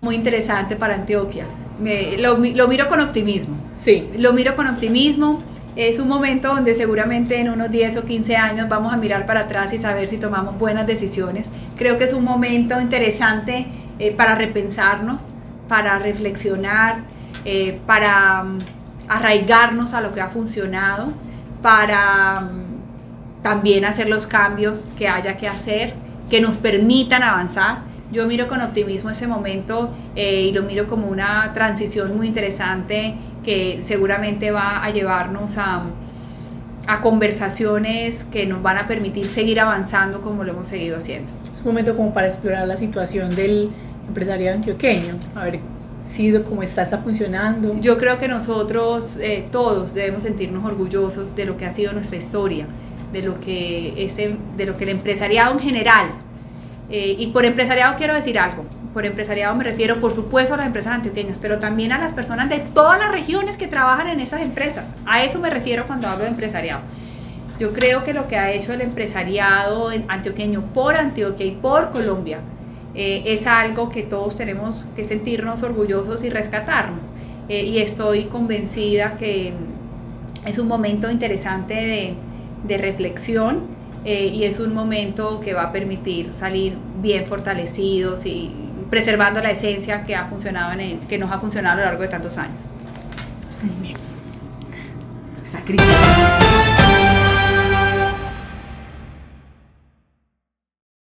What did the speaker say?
muy interesante para Antioquia. Me, lo, lo miro con optimismo. Sí. Lo miro con optimismo. Es un momento donde seguramente en unos 10 o 15 años vamos a mirar para atrás y saber si tomamos buenas decisiones. Creo que es un momento interesante eh, para repensarnos, para reflexionar, eh, para um, arraigarnos a lo que ha funcionado, para um, también hacer los cambios que haya que hacer, que nos permitan avanzar. Yo miro con optimismo ese momento eh, y lo miro como una transición muy interesante que seguramente va a llevarnos a, a conversaciones que nos van a permitir seguir avanzando como lo hemos seguido haciendo. Es un momento como para explorar la situación del empresariado antioqueño, a ver si cómo está, está funcionando. Yo creo que nosotros eh, todos debemos sentirnos orgullosos de lo que ha sido nuestra historia, de lo que, este, de lo que el empresariado en general, eh, y por empresariado quiero decir algo, por empresariado me refiero por supuesto a las empresas antioqueñas, pero también a las personas de todas las regiones que trabajan en esas empresas. A eso me refiero cuando hablo de empresariado. Yo creo que lo que ha hecho el empresariado antioqueño por Antioquia y por Colombia eh, es algo que todos tenemos que sentirnos orgullosos y rescatarnos. Eh, y estoy convencida que es un momento interesante de, de reflexión eh, y es un momento que va a permitir salir bien fortalecidos y preservando la esencia que, ha funcionado en el, que nos ha funcionado a lo largo de tantos años. Esa.